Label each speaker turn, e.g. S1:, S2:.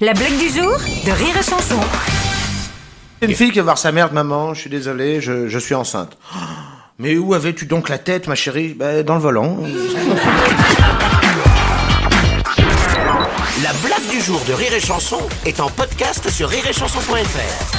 S1: La blague du jour de Rire et Chanson.
S2: Une fille qui va voir sa mère, maman, je suis désolé, je, je suis enceinte. Mais où avais-tu donc la tête, ma chérie? Ben, Dans le volant.
S3: La blague du jour de Rire et Chanson est en podcast sur rireetchanson.fr.